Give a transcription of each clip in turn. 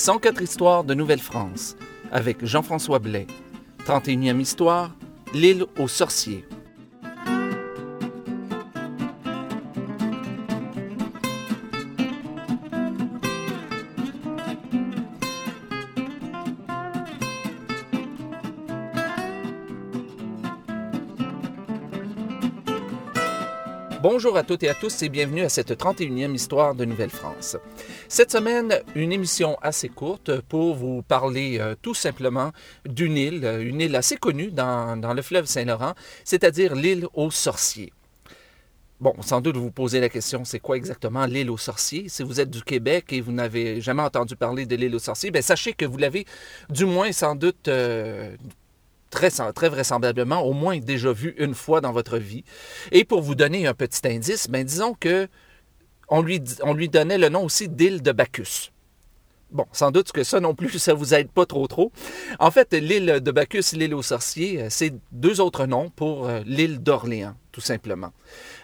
104 histoires de Nouvelle-France avec Jean-François Blais. 31e histoire, l'île aux sorciers. Bonjour à toutes et à tous et bienvenue à cette 31e histoire de Nouvelle-France. Cette semaine, une émission assez courte pour vous parler euh, tout simplement d'une île, euh, une île assez connue dans, le fleuve Saint-Laurent, c'est-à-dire l'île aux sorciers. Bon, sans doute vous vous posez la question, c'est quoi exactement l'île aux sorciers? Si vous êtes du Québec et vous n'avez jamais entendu parler de l'île aux sorciers, bien, sachez que vous l'avez du moins sans doute euh, très, vraisemblablement au moins déjà vu une fois dans votre vie. Et pour vous donner un petit indice, ben disons que on lui, on lui donnait le nom aussi d'île de Bacchus. Bon, sans doute que ça non plus, ça vous aide pas trop trop. En fait, l'île de Bacchus, l'île aux sorciers, c'est deux autres noms pour euh, l'île d'Orléans, tout simplement.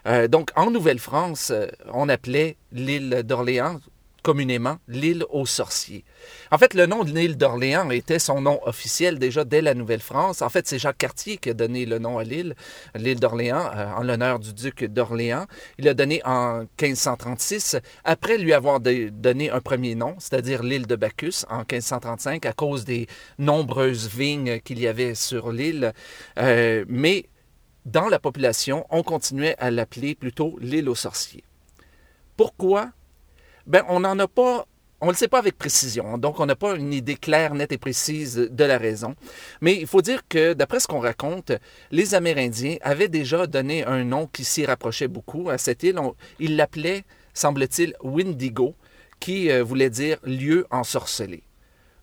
Euh, donc, en Nouvelle-France, euh, on appelait l'île d'Orléans communément l'île aux sorciers. En fait, le nom de l'île d'Orléans était son nom officiel déjà dès la Nouvelle-France. En fait, c'est Jacques Cartier qui a donné le nom à l'île, l'île d'Orléans, euh, en l'honneur du duc d'Orléans. Il l'a donné en 1536, après lui avoir donné un premier nom, c'est-à-dire l'île de Bacchus, en 1535, à cause des nombreuses vignes qu'il y avait sur l'île. Euh, mais dans la population, on continuait à l'appeler plutôt l'île aux sorciers. Pourquoi ben, on n'en a pas on ne le sait pas avec précision, donc on n'a pas une idée claire, nette et précise de la raison. Mais il faut dire que, d'après ce qu'on raconte, les Amérindiens avaient déjà donné un nom qui s'y rapprochait beaucoup à cette île. ils l'appelaient, semble-t-il, Windigo, qui euh, voulait dire lieu ensorcelé.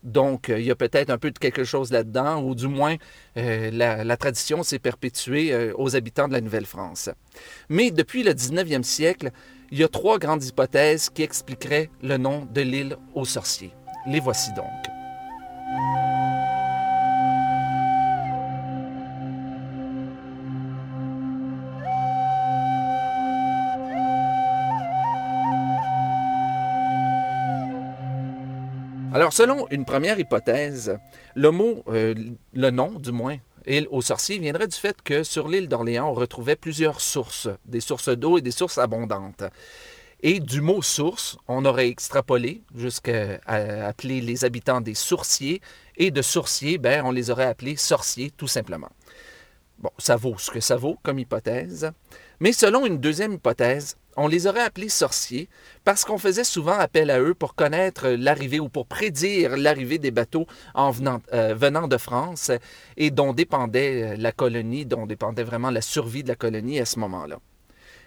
Donc, euh, il y a peut-être un peu de quelque chose là-dedans, ou du moins, euh, la, tradition s'est perpétuée aux habitants de la Nouvelle-France. Mais depuis le 19e siècle, il y a trois grandes hypothèses qui expliqueraient le nom de l'île aux sorciers. Les voici donc. Alors, selon une première hypothèse, le mot, euh, le nom du moins, île aux sorciers viendrait du fait que sur l'île d'Orléans, on retrouvait plusieurs sources, des sources d'eau et des sources abondantes. Et du mot source, on aurait extrapolé jusqu'à appeler les habitants des sourciers, et de sourciers, ben, on les aurait appelés sorciers tout simplement. Bon, ça vaut ce que ça vaut comme hypothèse. Mais selon une deuxième hypothèse, on les aurait appelés sorciers parce qu'on faisait souvent appel à eux pour connaître l'arrivée ou pour prédire l'arrivée des bateaux euh, venant, de France et dont dépendait la colonie, dont dépendait vraiment la survie de la colonie à ce moment-là.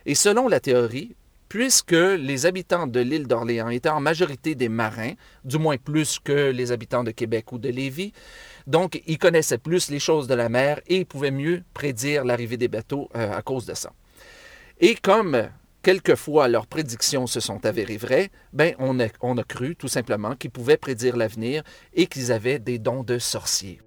Et selon la théorie, puisque les habitants de l'île d'Orléans étaient en majorité des marins, du moins plus que les habitants de Québec ou de Lévis, donc ils connaissaient plus les choses de la mer et ils pouvaient mieux prédire l'arrivée des bateaux euh, à cause de ça. Et comme quelquefois leurs prédictions se sont avérées vraies, ben on a, on a cru tout simplement qu'ils pouvaient prédire l'avenir et qu'ils avaient des dons de sorciers.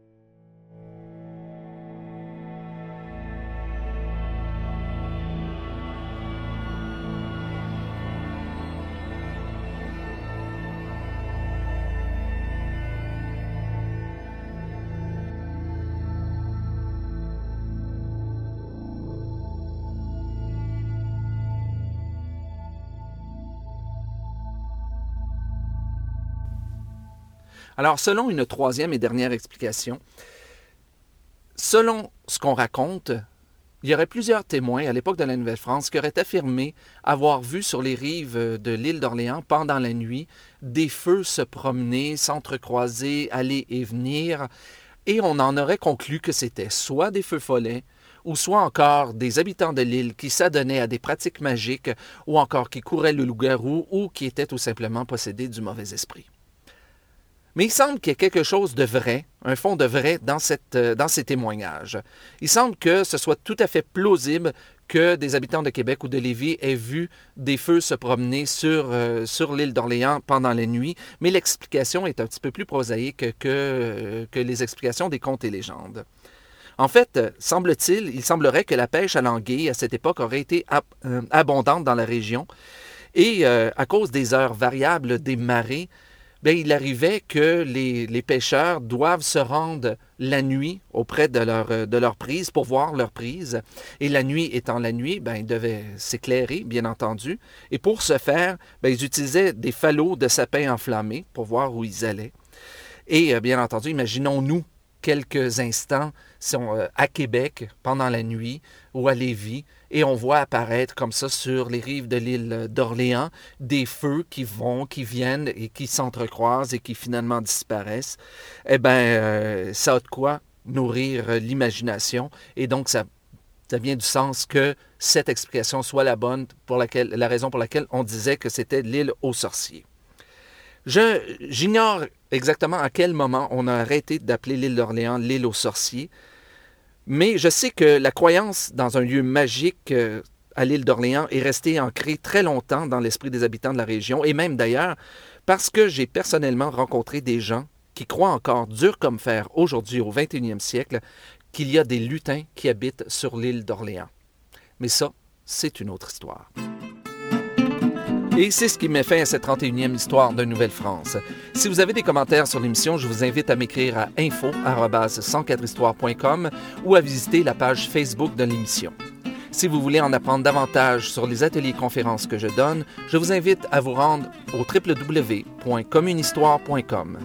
Alors, selon une troisième et dernière explication, selon ce qu'on raconte, il y aurait plusieurs témoins à l'époque de la Nouvelle-France qui auraient affirmé avoir vu sur les rives de l'île d'Orléans pendant la nuit des feux se promener, s'entrecroiser, aller et venir, et on en aurait conclu que c'était soit des feux follets, ou soit encore des habitants de l'île qui s'adonnaient à des pratiques magiques, ou encore qui couraient le loup-garou, ou qui étaient tout simplement possédés du mauvais esprit. Mais il semble qu'il y ait quelque chose de vrai, un fond de vrai euh, dans ces témoignages. Il semble que ce soit tout à fait plausible que des habitants de Québec ou de Lévis aient vu des feux se promener sur, euh, l'île d'Orléans pendant la nuit, mais l'explication est un petit peu plus prosaïque que, euh, que les explications des contes et légendes. En fait, semble-t-il, il semblerait que la pêche à l'anguille à cette époque aurait été abondante dans la région et à cause des heures variables des marées, bien, il arrivait que les, les, pêcheurs doivent se rendre la nuit auprès de leur, de leur prise pour voir leur prise. Et la nuit étant la nuit, bien, ils devaient s'éclairer, bien entendu. Et pour ce faire, bien, ils utilisaient des falots de sapins enflammés pour voir où ils allaient. Et euh, bien entendu, imaginons-nous quelques instants sont à Québec pendant la nuit ou à Lévis et on voit apparaître comme ça sur les rives de l'île d'Orléans des feux qui vont, qui viennent et qui s'entrecroisent et qui finalement disparaissent. Eh bien, euh, ça a de quoi nourrir l'imagination et donc ça, ça vient du sens que cette explication soit la bonne pour laquelle, la raison pour laquelle on disait que c'était l'île aux sorciers. J'ignore exactement à quel moment on a arrêté d'appeler l'île d'Orléans l'île aux sorciers, mais je sais que la croyance dans un lieu magique euh, à l'île d'Orléans est restée ancrée très longtemps dans l'esprit des habitants de la région, et même d'ailleurs parce que j'ai personnellement rencontré des gens qui croient encore dur comme fer aujourd'hui au 21e siècle qu'il y a des lutins qui habitent sur l'île d'Orléans. Mais ça, c'est une autre histoire. Et c'est ce qui met fin à cette 31e histoire de Nouvelle-France. Si vous avez des commentaires sur l'émission, je vous invite à m'écrire à info.104histoire.com ou à visiter la page Facebook de l'émission. Si vous voulez en apprendre davantage sur les ateliers conférences que je donne, je vous invite à vous rendre au www.communhistoire.com.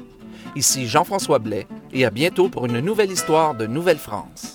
Ici Jean-François Blais et à bientôt pour une nouvelle histoire de Nouvelle-France.